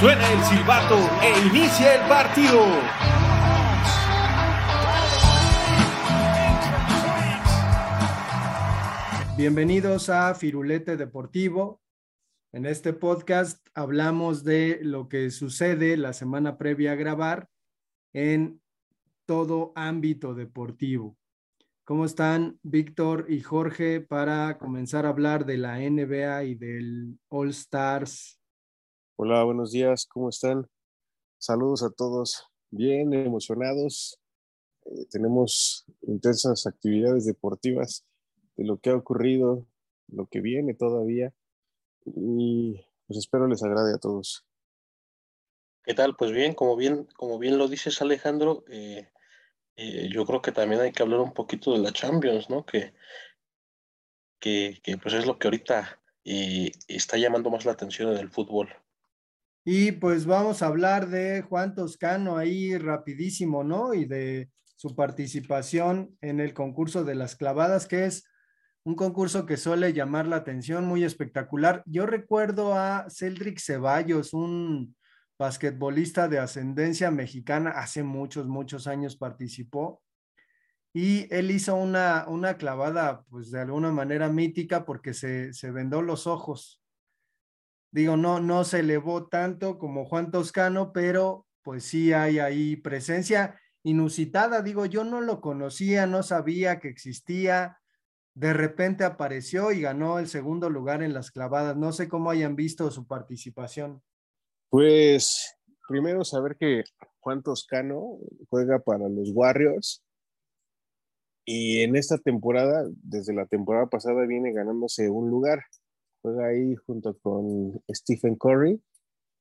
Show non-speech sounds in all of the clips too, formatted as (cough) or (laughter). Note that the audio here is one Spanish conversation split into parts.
Suena el silbato e inicia el partido. Bienvenidos a Firulete Deportivo. En este podcast hablamos de lo que sucede la semana previa a grabar en todo ámbito deportivo. ¿Cómo están Víctor y Jorge para comenzar a hablar de la NBA y del All Stars? Hola, buenos días, ¿cómo están? Saludos a todos. Bien, emocionados. Eh, tenemos intensas actividades deportivas de lo que ha ocurrido, lo que viene todavía. Y pues espero les agrade a todos. ¿Qué tal? Pues bien, como bien, como bien lo dices Alejandro, eh, eh, yo creo que también hay que hablar un poquito de la Champions, ¿no? Que, que, pues es lo que ahorita está llamando más la atención en el fútbol. Y pues vamos a hablar de Juan Toscano ahí rapidísimo, ¿no? Y de su participación en el concurso de las clavadas, que es un concurso que suele llamar la atención, muy espectacular. Yo recuerdo a Celdric Ceballos, un basquetbolista de ascendencia mexicana, hace muchos, muchos años participó. Y él hizo una, una clavada, pues de alguna manera mítica, porque se, se vendó los ojos. Digo, no, no se elevó tanto como Juan Toscano, pero pues sí hay ahí presencia inusitada. Digo, yo no lo conocía, no sabía que existía. De repente apareció y ganó el segundo lugar en las clavadas. No sé cómo hayan visto su participación. Pues primero saber que Juan Toscano juega para los Warriors y en esta temporada, desde la temporada pasada, viene ganándose un lugar. Juega ahí junto con Stephen Curry.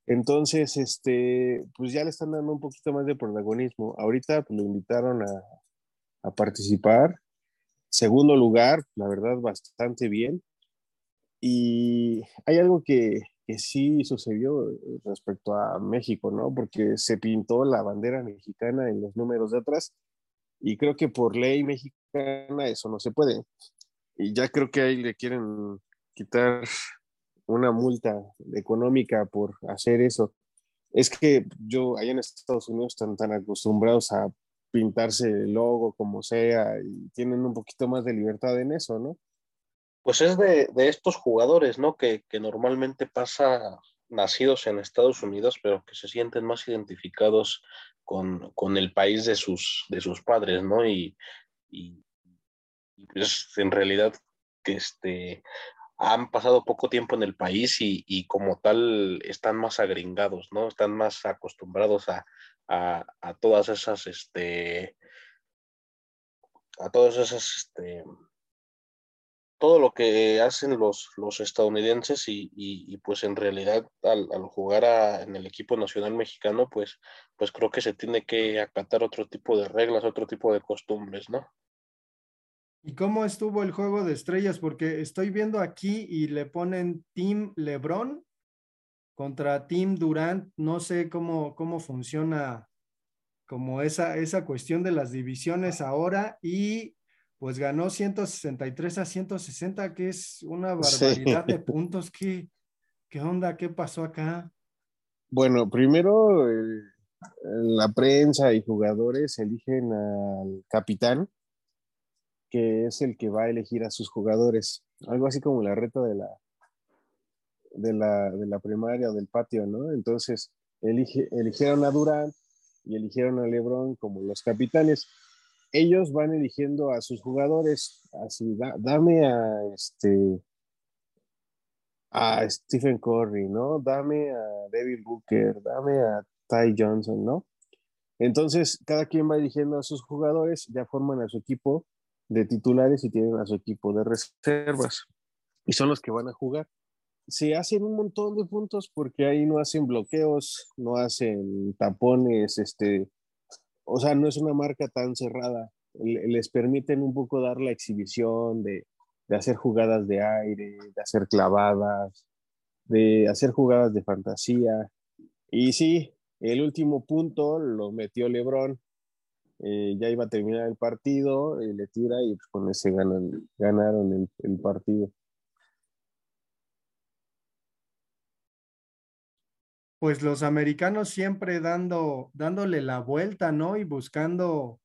Entonces, este, pues ya le están dando un poquito más de protagonismo. Ahorita pues, lo invitaron a, a participar. Segundo lugar, la verdad, bastante bien. Y hay algo que, que sí sucedió respecto a México, ¿no? Porque se pintó la bandera mexicana en los números de atrás y creo que por ley mexicana eso no se puede. Y ya creo que ahí le quieren quitar una multa económica por hacer eso. Es que yo, allá en Estados Unidos, están tan acostumbrados a pintarse el logo como sea y tienen un poquito más de libertad en eso, ¿no? Pues es de, de estos jugadores, ¿no? Que, que, normalmente pasa nacidos en Estados Unidos, pero que se sienten más identificados con, con el país de sus, de sus padres, ¿no? Y, y, pues en realidad que este, han pasado poco tiempo en el país y, y, como tal están más agringados, ¿no? Están más acostumbrados a, a, a todas esas, este, a todas esas, este, todo lo que hacen los, los estadounidenses y, y, pues en realidad al, al jugar a, en el equipo nacional mexicano, pues, pues creo que se tiene que acatar otro tipo de reglas, otro tipo de costumbres, ¿no? ¿Y cómo estuvo el juego de estrellas? Porque estoy viendo aquí y le ponen Team Lebron contra Team Durant. No sé cómo, cómo funciona como esa, esa cuestión de las divisiones ahora y pues ganó 163 a 160, que es una barbaridad sí. de (laughs) puntos. ¿Qué, ¿Qué onda? ¿Qué pasó acá? Bueno, primero eh, la prensa y jugadores eligen al capitán, que es el que va a elegir a sus jugadores. Algo así como la reta de la, de la, de la primaria o del patio, ¿no? Entonces, elige, eligieron a Durant y eligieron a Lebron como los capitanes ellos van eligiendo a sus jugadores, así, da, dame a este a Stephen Curry, ¿no? Dame a David Booker, dame a Ty Johnson, ¿no? Entonces, cada quien va eligiendo a sus jugadores, ya forman a su equipo de titulares y tienen a su equipo de reservas. Y son los que van a jugar. se hacen un montón de puntos porque ahí no hacen bloqueos, no hacen tapones, este, o sea, no es una marca tan cerrada. Les permiten un poco dar la exhibición de, hacer jugadas de aire, de hacer clavadas, de hacer jugadas de fantasía. Y sí, el último punto lo metió Lebron. Eh, ya iba a terminar el partido, y le tira y pues, con ese ganaron el, el partido. pues los americanos siempre dando, dándole la vuelta, ¿no? Y buscando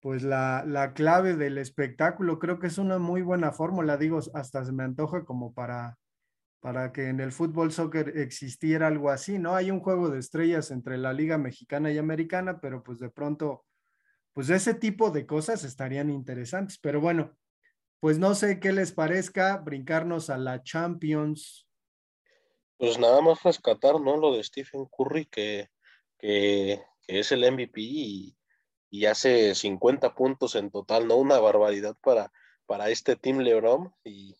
pues la, la, clave del espectáculo. Creo que es una muy buena fórmula, digo, hasta se me antoja como para, para que en el fútbol soccer existiera algo así, ¿no? Hay un juego de estrellas entre la liga mexicana y americana, pero pues de pronto, pues ese tipo de cosas estarían interesantes. Pero bueno, pues no sé qué les parezca brincarnos a la Champions pues nada más rescatar, ¿no? Lo de Stephen Curry, que, que, es el MVP y, hace 50 puntos en total, ¿no? Una barbaridad para, para este Team LeBron y,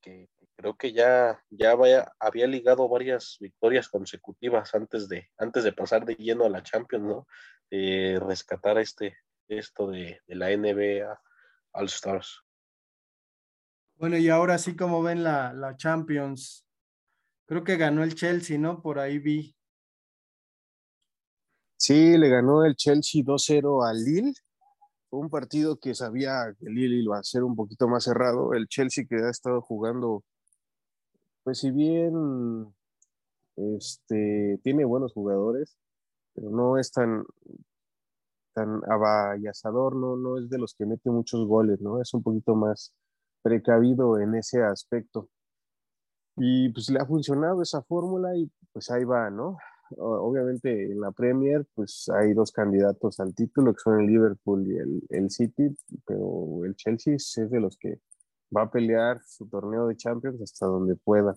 que creo que ya, ya había ligado varias victorias consecutivas antes de, antes de pasar de lleno a la Champions, ¿no? rescatar este, esto de, de la NBA All Stars. Bueno, y ahora sí, como ven la, la Champions, Creo que ganó el Chelsea, ¿no? Por ahí vi. Sí, le ganó el Chelsea 2-0 al Lille. Fue un partido que sabía que el Lille iba a ser un poquito más cerrado. El Chelsea que ha estado jugando, pues si bien este, tiene buenos jugadores, pero no es tan, tan avallazador, no, no es de los que mete muchos goles, ¿no? Es un poquito más precavido en ese aspecto. Y pues le ha funcionado esa fórmula y pues ahí va, ¿no? Obviamente en la Premier pues hay dos candidatos al título que son el Liverpool y el, el City, pero el Chelsea es de los que va a pelear su torneo de Champions hasta donde pueda.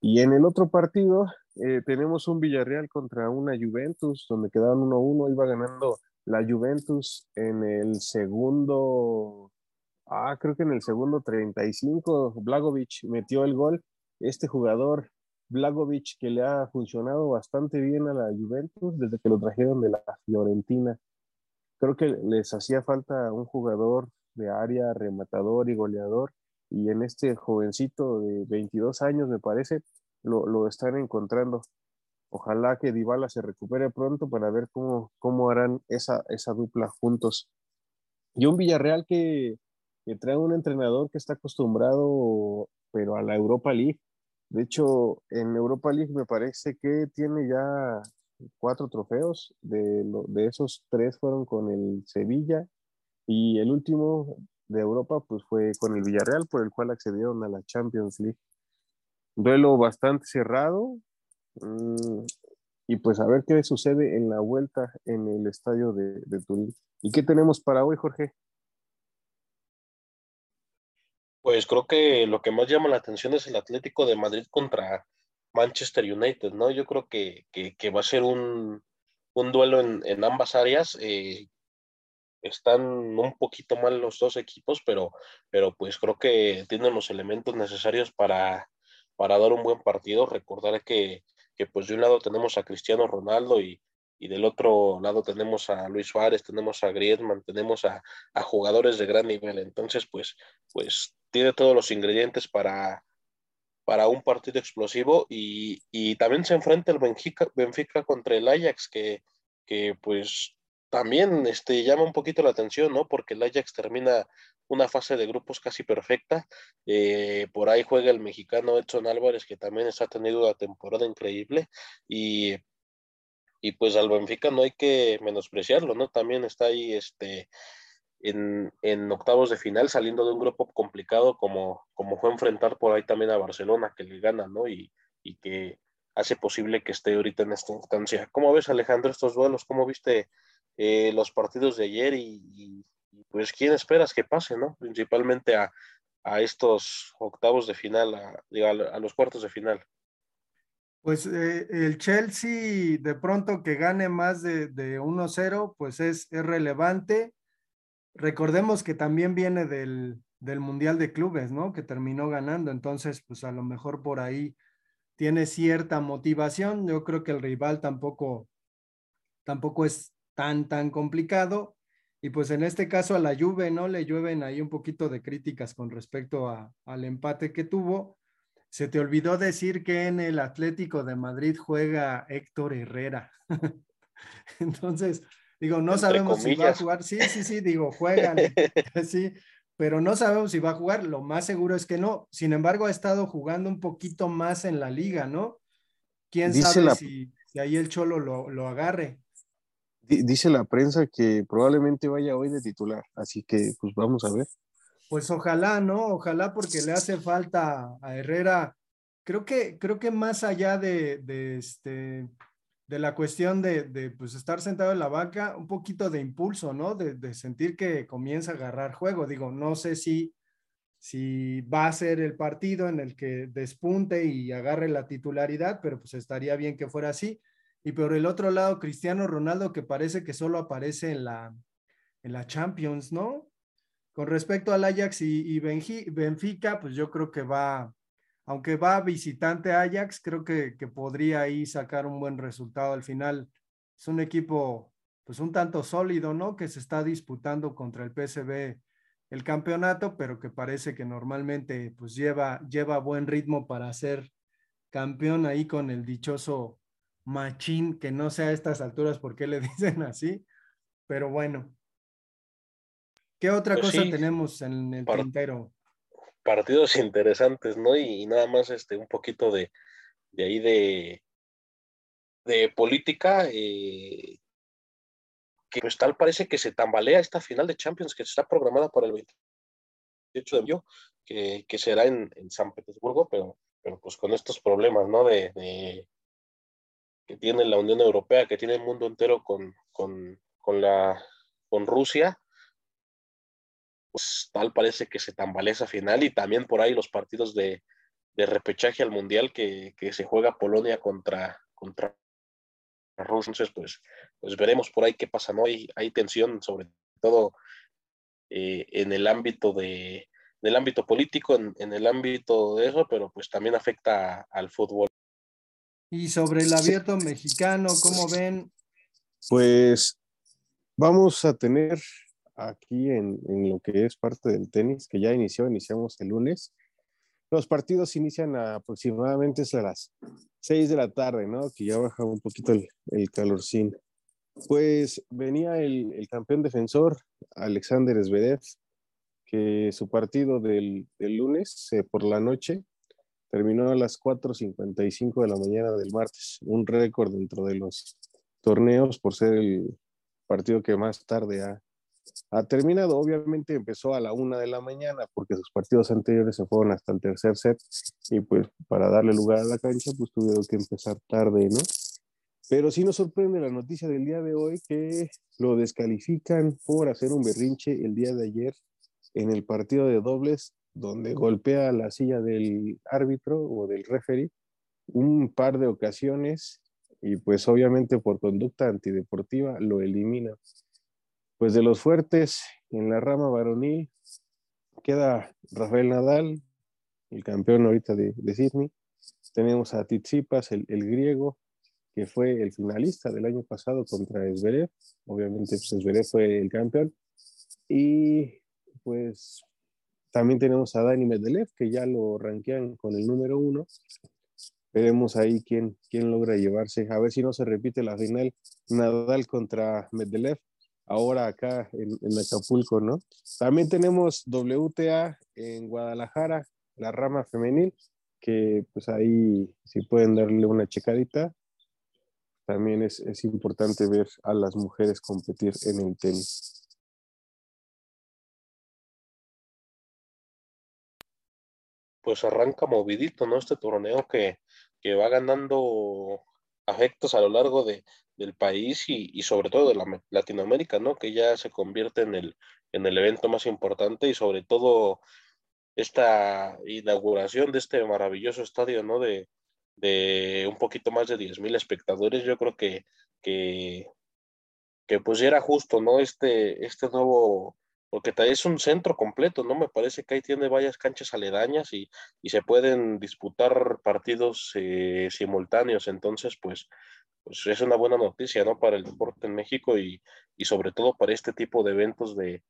Y en el otro partido eh, tenemos un Villarreal contra una Juventus, donde quedaban 1-1, iba ganando la Juventus en el segundo Ah, creo que en el segundo 35, Blagovic metió el gol. Este jugador, Blagovic, que le ha funcionado bastante bien a la Juventus desde que lo trajeron de la Fiorentina. Creo que les hacía falta un jugador de área, rematador y goleador. Y en este jovencito de 22 años, me parece, lo, lo están encontrando. Ojalá que Dybala se recupere pronto para ver cómo, cómo harán esa, esa dupla juntos. Y un Villarreal que que trae un entrenador que está acostumbrado, pero a la Europa League. De hecho, en Europa League me parece que tiene ya cuatro trofeos. De, de esos tres fueron con el Sevilla y el último de Europa pues fue con el Villarreal, por el cual accedieron a la Champions League. Duelo bastante cerrado. Mm, y pues a ver qué sucede en la vuelta en el estadio de, de Turín. ¿Y qué tenemos para hoy, Jorge? Pues creo que lo que más llama la atención es el Atlético de Madrid contra Manchester United, ¿no? Yo creo que, va a ser un, duelo en, ambas áreas. Eh, están un poquito mal los dos equipos, pero, pero pues creo que tienen los elementos necesarios para, para dar un buen partido. Recordar que, que pues de un lado tenemos a Cristiano Ronaldo y, y del otro lado tenemos a Luis Suárez, tenemos a Griezmann, tenemos a, jugadores de gran nivel. Entonces, pues, pues tiene todos los ingredientes para, para un partido explosivo y, también se enfrenta el Benfica, Benfica contra el Ajax, que, que, pues también este, llama un poquito la atención, ¿no? Porque el Ajax termina una fase de grupos casi perfecta. Eh, por ahí juega el mexicano Edson Álvarez, que también está tenido una temporada increíble. Y y pues al Benfica no hay que menospreciarlo, ¿no? También está ahí este, en, octavos de final saliendo de un grupo complicado como, como fue enfrentar por ahí también a Barcelona, que le gana, ¿no? Y, que hace posible que esté ahorita en esta instancia. ¿Cómo ves, Alejandro, estos duelos? ¿Cómo viste eh, los partidos de ayer y, pues quién esperas que pase, ¿no? Principalmente a, estos octavos de final, a los cuartos de final. Pues eh, el Chelsea de pronto que gane más de, de 1-0, pues es, relevante. Recordemos que también viene del, del Mundial de Clubes, ¿no? Que terminó ganando. Entonces, pues a lo mejor por ahí tiene cierta motivación. Yo creo que el rival tampoco, tampoco es tan, tan complicado. Y pues en este caso a la Juve, ¿no? Le llueven ahí un poquito de críticas con respecto a, al empate que tuvo. Se te olvidó decir que en el Atlético de Madrid juega Héctor Herrera. (laughs) Entonces, digo, no sabemos si va a jugar. Sí, sí, sí, digo, juegan. (laughs) sí, pero no sabemos si va a jugar. Lo más seguro es que no. Sin embargo, ha estado jugando un poquito más en la liga, ¿no? ¿Quién sabe si, ahí el Cholo lo, lo agarre? Dice la prensa que probablemente vaya hoy de titular, así que pues vamos a ver. Pues ojalá, ¿no? Ojalá porque le hace falta a Herrera. Creo que, creo que más allá de, de este, de la cuestión de, de pues, estar sentado en la vaca, un poquito de impulso, ¿no? De, de, sentir que comienza a agarrar juego. Digo, no sé si, si va a ser el partido en el que despunte y agarre la titularidad, pero pues estaría bien que fuera así. Y por el otro lado, Cristiano Ronaldo, que parece que solo aparece en la, en la Champions, ¿no? Con respecto al Ajax y, Benfica, pues yo creo que va, aunque va visitante Ajax, creo que, que, podría ahí sacar un buen resultado al final. Es un equipo, pues un tanto sólido, ¿no? Que se está disputando contra el PSV el campeonato, pero que parece que normalmente pues lleva, lleva buen ritmo para ser campeón ahí con el dichoso Machín, que no sé a estas alturas por qué le (laughs) dicen así, pero bueno. ¿Qué otra pues cosa tenemos en el tintero? partidos interesantes, ¿no? Y, nada más este, un poquito de, de ahí de, de política, eh, que pues tal parece que se tambalea esta final de Champions que está programada para el 28 de mayo, que, que será en, en, San Petersburgo, pero, pero pues con estos problemas, ¿no? De, de, que tiene la Unión Europea, que tiene el mundo entero con, con, con la, con Rusia, pues, tal parece que se tambalea esa final y también por ahí los partidos de, de repechaje al mundial que, que, se juega Polonia contra, contra Rusia. Entonces, pues, pues veremos por ahí qué pasa, ¿no? Hay, hay tensión, sobre todo eh, en el ámbito de en el ámbito político, en, en, el ámbito de eso, pero pues también afecta al fútbol. Y sobre el abierto mexicano, ¿cómo ven? Pues vamos a tener aquí en, en, lo que es parte del tenis, que ya inició, iniciamos el lunes. Los partidos inician aproximadamente a las 6 de la tarde, ¿no? Que ya baja un poquito el, el calorcín. Pues venía el, el, campeón defensor, Alexander Zverev, que su partido del, del lunes eh, por la noche terminó a las 4.55 de la mañana del martes, un récord dentro de los torneos por ser el partido que más tarde ha, ha terminado. Obviamente empezó a la una de la mañana porque sus partidos anteriores se fueron hasta el tercer set y pues para darle lugar a la cancha pues tuvieron que empezar tarde, ¿no? Pero sí nos sorprende la noticia del día de hoy que lo descalifican por hacer un berrinche el día de ayer en el partido de dobles donde golpea la silla del árbitro o del referee un par de ocasiones y pues obviamente por conducta antideportiva lo elimina. Pues de los fuertes en la rama varonil queda Rafael Nadal, el campeón ahorita de, de Sydney. Tenemos a Tizipas, el, el, griego, que fue el finalista del año pasado contra Zverev. Obviamente pues Zverev fue el campeón. Y pues también tenemos a Dani Medvedev, que ya lo rankean con el número uno. Veremos ahí quién, quién logra llevarse. A ver si no se repite la final Nadal contra Medvedev ahora acá en, en, Acapulco, ¿no? También tenemos WTA en Guadalajara, la rama femenil, que pues ahí si pueden darle una checadita. También es, es importante ver a las mujeres competir en el tenis. Pues arranca movidito, ¿no? Este torneo que, que va ganando afectos a lo largo de, del país y, y, sobre todo de la, Latinoamérica, ¿no? Que ya se convierte en el, en el evento más importante y sobre todo esta inauguración de este maravilloso estadio, ¿no? De, de un poquito más de 10 mil espectadores, yo creo que, que, que pues era justo, ¿no? Este, este nuevo porque es un centro completo, ¿no? Me parece que ahí tiene varias canchas aledañas y, se pueden disputar partidos eh, simultáneos, entonces, pues, pues es una buena noticia, ¿no? Para el deporte en México y, sobre todo para este tipo de eventos de,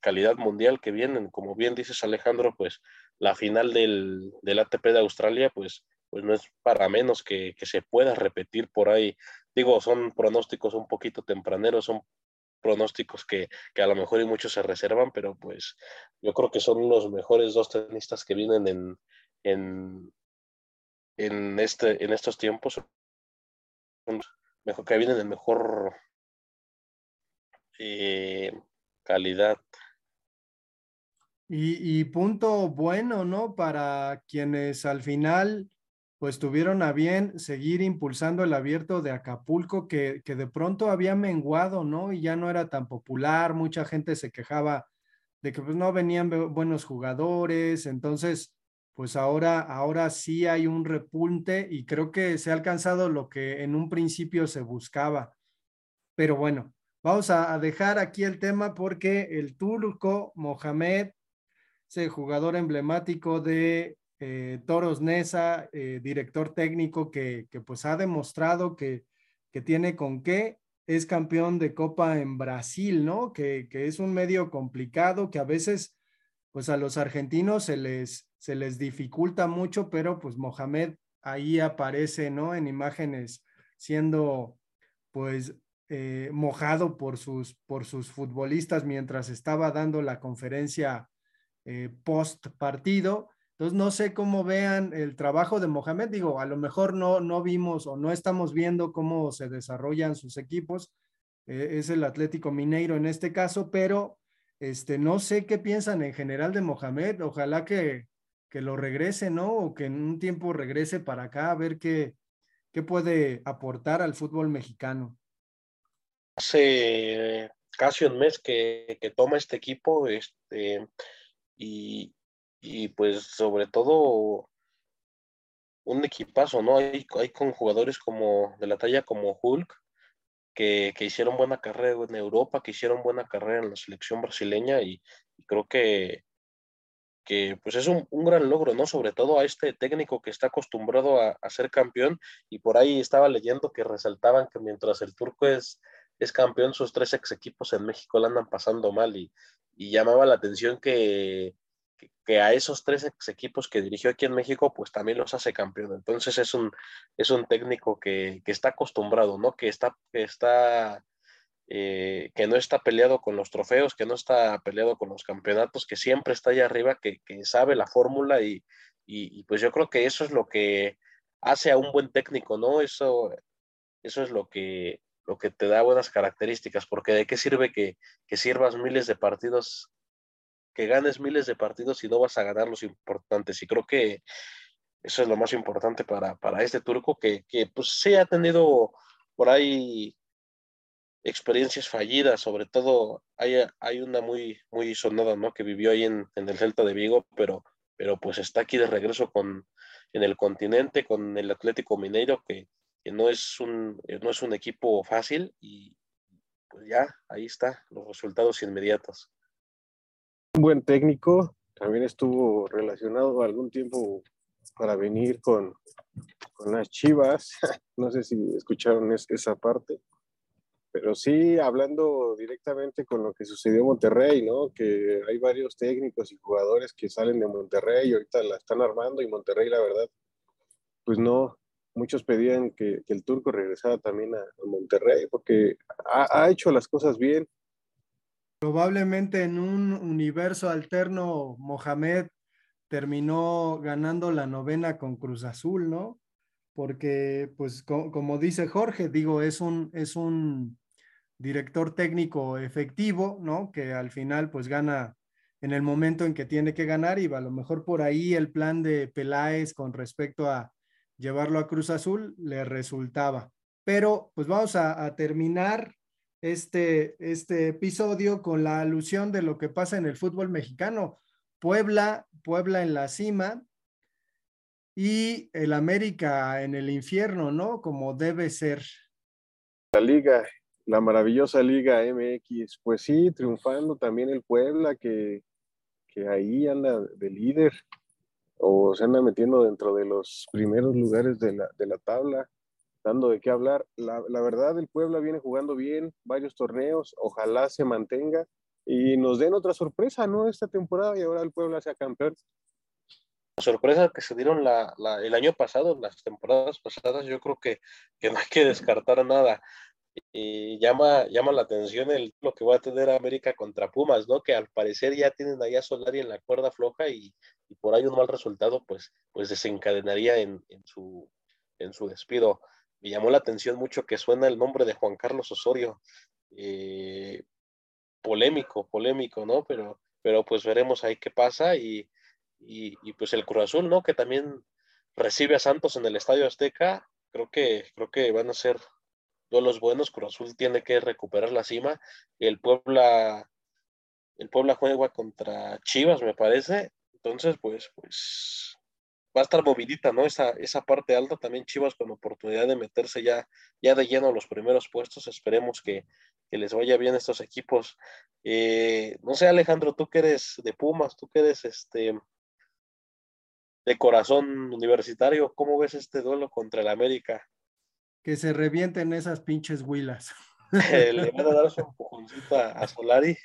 calidad mundial que vienen. Como bien dices, Alejandro, pues la final del, del ATP de Australia, pues, pues no es para menos que, que, se pueda repetir por ahí. Digo, son pronósticos un poquito tempraneros, son pronósticos que, a lo mejor y muchos se reservan, pero pues yo creo que son los mejores dos tenistas que vienen en, en, en, este, en estos tiempos. Mejor que vienen en mejor eh, calidad. Y, punto bueno, ¿no? Para quienes al final pues tuvieron a bien seguir impulsando el abierto de Acapulco, que, de pronto había menguado, ¿no? Y ya no era tan popular, mucha gente se quejaba de que pues no venían buenos jugadores, entonces, pues ahora, ahora sí hay un repunte y creo que se ha alcanzado lo que en un principio se buscaba. Pero bueno, vamos a, dejar aquí el tema porque el turco Mohamed, ese jugador emblemático de eh, Toros Nesa, eh, director técnico que, pues ha demostrado que, tiene con qué, es campeón de Copa en Brasil, ¿no? Que, es un medio complicado, que a veces pues a los argentinos se les, se les dificulta mucho, pero pues Mohamed ahí aparece, ¿no? En imágenes siendo pues eh, mojado por sus, por sus futbolistas mientras estaba dando la conferencia post partido entonces, no sé cómo vean el trabajo de Mohamed. Digo, a lo mejor no, no vimos o no estamos viendo cómo se desarrollan sus equipos. Eh, es el Atlético Mineiro en este caso, pero este, no sé qué piensan en general de Mohamed. Ojalá que, que lo regrese, ¿no? O que en un tiempo regrese para acá a ver qué, qué puede aportar al fútbol mexicano. Hace casi un mes que, que toma este equipo este, y, y pues sobre todo un equipazo, ¿no? Hay, hay con jugadores como de la talla como Hulk, que, hicieron buena carrera en Europa, que hicieron buena carrera en la selección brasileña y, creo que, que pues es un, gran logro, ¿no? Sobre todo a este técnico que está acostumbrado a, ser campeón y por ahí estaba leyendo que resaltaban que mientras el turco es, es campeón, sus tres ex equipos en México la andan pasando mal y llamaba la atención que que a esos tres equipos que dirigió aquí en México, pues también los hace campeón. Entonces es un, es un técnico que, está acostumbrado, ¿no? Que está, que está, eh, que no está peleado con los trofeos, que no está peleado con los campeonatos, que siempre está allá arriba, que, sabe la fórmula y, pues yo creo que eso es lo que hace a un buen técnico, ¿no? Eso, eso es lo que, lo que te da buenas características, porque de qué sirve que, que sirvas miles de partidos que ganes miles de partidos y no vas a ganar los importantes. Y creo que eso es lo más importante para, este turco, que, pues sí ha tenido por ahí experiencias fallidas, sobre todo hay, hay una muy, muy sonada, ¿no? Que vivió ahí en, el Celta de Vigo, pero, pero pues está aquí de regreso con, en el continente, con el Atlético Mineiro, que, que no, es un, no es un equipo fácil y pues ya, ahí está, los resultados inmediatos un buen técnico, también estuvo relacionado algún tiempo para venir con, con las Chivas, (laughs) no sé si escucharon esa parte, pero sí hablando directamente con lo que sucedió en Monterrey, ¿no? Que hay varios técnicos y jugadores que salen de Monterrey y ahorita la están armando y Monterrey la verdad, pues no, muchos pedían que, el turco regresara también a, Monterrey porque ha, ha hecho las cosas bien, Probablemente en un universo alterno, Mohamed terminó ganando la novena con Cruz Azul, ¿no? Porque, pues, como dice Jorge, digo, es un, es un director técnico efectivo, ¿no? Que al final, pues, gana en el momento en que tiene que ganar y a lo mejor por ahí el plan de Peláez con respecto a llevarlo a Cruz Azul le resultaba. Pero, pues, vamos a terminar este, este episodio con la alusión de lo que pasa en el fútbol mexicano. Puebla, Puebla en la cima y el América en el infierno, ¿no? Como debe ser. La liga la maravillosa Liga MX. Pues sí, triunfando también el Puebla, que, que ahí anda de líder o se anda metiendo dentro de los primeros lugares de la, de la tabla, dando de qué hablar. La, la, verdad, el Puebla viene jugando bien, varios torneos, ojalá se mantenga y nos den otra sorpresa, ¿no? Esta temporada y ahora el Puebla sea campeón. Sorpresas que se dieron la, la, el año pasado, las temporadas pasadas, yo creo que, que no hay que descartar nada y llama, llama la atención el, lo que va a tener América contra Pumas, ¿no? Que al parecer ya tienen allá Solari en la cuerda floja y, y por ahí un mal resultado, pues, pues desencadenaría en, en, su, en su despido. Me llamó la atención mucho que suena el nombre de Juan Carlos Osorio. Eh, polémico, polémico, ¿no? Pero, pero pues veremos ahí qué pasa y, y, pues el Cruz Azul, ¿no? Que también recibe a Santos en el Estadio Azteca. Creo que, creo que van a ser los buenos, Cruz Azul tiene que recuperar la cima. El Puebla, el Puebla juega contra Chivas, me parece. Entonces, pues, pues va a estar movidita, ¿no? Esa, esa parte alta, también Chivas con oportunidad de meterse ya, ya de lleno a los primeros puestos. Esperemos que, que les vaya bien a estos equipos. Eh, no sé, Alejandro, tú que eres de Pumas, tú que eres este de corazón universitario, ¿cómo ves este duelo contra el América? que se revienten esas pinches huilas. Le van a dar su empujoncito a Solari.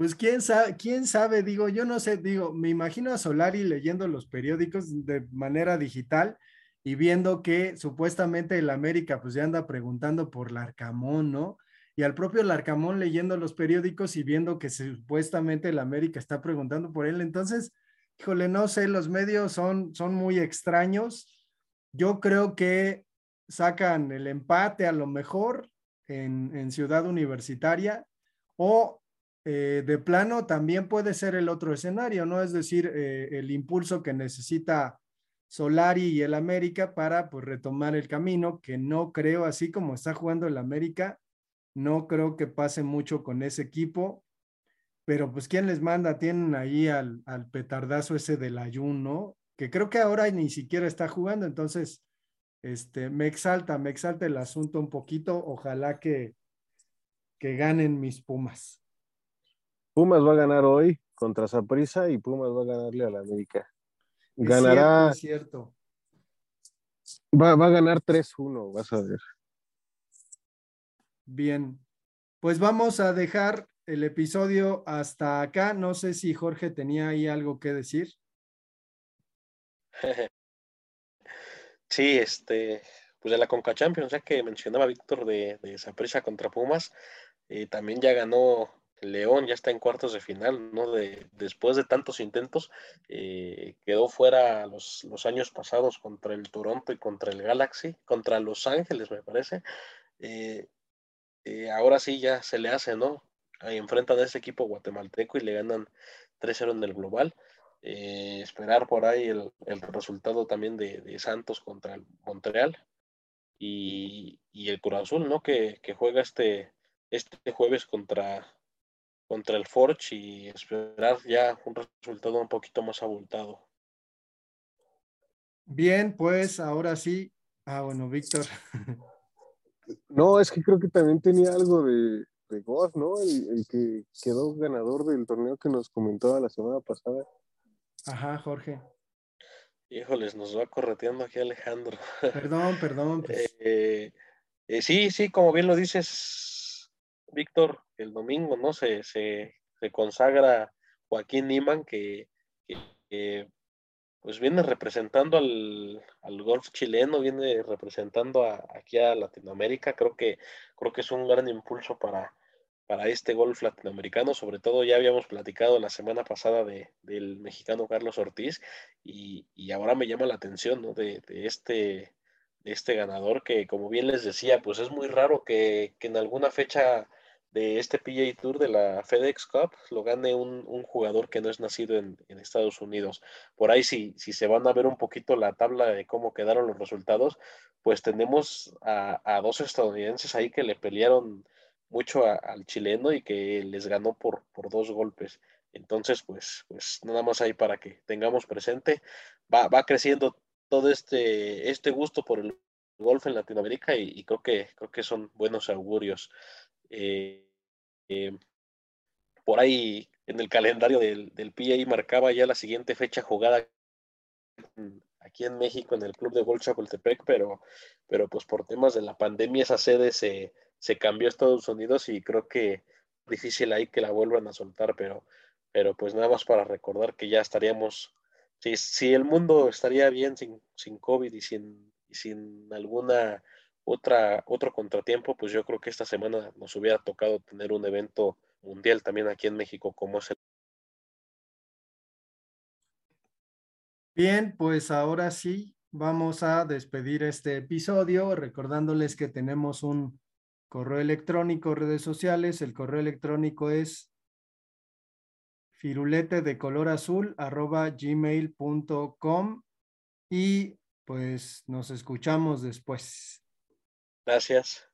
Pues quién sabe, quién sabe, digo, yo no sé, digo, me imagino a Solari leyendo los periódicos de manera digital y viendo que supuestamente el América pues ya anda preguntando por Larcamón, ¿no? Y al propio Larcamón leyendo los periódicos y viendo que supuestamente el América está preguntando por él. Entonces, híjole, no sé, los medios son, son muy extraños. Yo creo que sacan el empate a lo mejor en, Ciudad Universitaria o eh, de plano también puede ser el otro escenario, ¿no? Es decir, eh, el impulso que necesita Solari y el América para pues retomar el camino, que no creo, así como está jugando el América, no creo que pase mucho con ese equipo, pero pues ¿quién les manda? Tienen ahí al, al petardazo ese del ayuno, que creo que ahora ni siquiera está jugando, entonces este, me exalta, me exalta el asunto un poquito. Ojalá que, que ganen mis Pumas. Pumas va a ganar hoy contra Saprissa y Pumas va a ganarle a la América. Ganará. Es cierto. Va, va, a ganar 3-1, vas a ver. Bien. Pues vamos a dejar el episodio hasta acá. No sé si Jorge tenía ahí algo que decir. (laughs) Sí, este, pues de la Conca Champions, ya que mencionaba Víctor de, de contra Pumas, eh, también ya ganó León, ya está en cuartos de final, ¿no? De, después de tantos intentos, eh, quedó fuera los, años pasados contra el Toronto y contra el Galaxy, contra Los Ángeles, me parece. Eh, ahora sí ya se le hace, ¿no? Ahí enfrentan a ese equipo guatemalteco y le ganan 3-0 en el global. Eh, esperar por ahí el, resultado también de, Santos contra el Montreal y, y el Cruz Azul, ¿no? Que, que, juega este, este jueves contra, contra el Forge y esperar ya un resultado un poquito más abultado. Bien, pues ahora sí. Ah, bueno, Víctor. (laughs) No, es que creo que también tenía algo de, de Goff, ¿no? El, el, que quedó ganador del torneo que nos comentaba la semana pasada. Ajá, Jorge. Híjoles, nos va correteando aquí Alejandro. Perdón, perdón. Pues. (laughs) Eh, eh, sí, sí, como bien lo dices, Víctor, el domingo, ¿no? Se, se, se consagra Joaquín Niman, que, pues viene representando al, al, golf chileno, viene representando a, aquí a Latinoamérica. Creo que, creo que es un gran impulso para, para este golf latinoamericano. Sobre todo ya habíamos platicado la semana pasada de, del mexicano Carlos Ortiz y, y, ahora me llama la atención ¿no? de, de, este, este ganador que, como bien les decía, pues es muy raro que, que en alguna fecha de este PGA Tour de la FedEx Cup lo gane un, un jugador que no es nacido en, Estados Unidos. Por ahí, si, si se van a ver un poquito la tabla de cómo quedaron los resultados, pues tenemos a, dos estadounidenses ahí que le pelearon mucho al chileno y que les ganó por, por dos golpes. Entonces, pues, pues nada más ahí para que tengamos presente. Va, va creciendo todo este, este gusto por el golf en Latinoamérica y, y, creo, que, creo que son buenos augurios. Eh, eh, por ahí en el calendario del, del PA marcaba ya la siguiente fecha jugada aquí en México en el Club de Golf Chapultepec, pero, pero pues por temas de la pandemia esa sede se, se cambió a Estados Unidos y creo que difícil ahí que la vuelvan a soltar, pero, pero pues nada más para recordar que ya estaríamos, si, si el mundo estaría bien sin, sin COVID y sin, y sin alguna otra, otro contratiempo, pues yo creo que esta semana nos hubiera tocado tener un evento mundial también aquí en México como es el Bien, pues ahora sí, vamos a despedir este episodio recordándoles que tenemos un correo electrónico, redes sociales. El correo electrónico es firulete de color azul arroba gmail.com y pues nos escuchamos después. Gracias.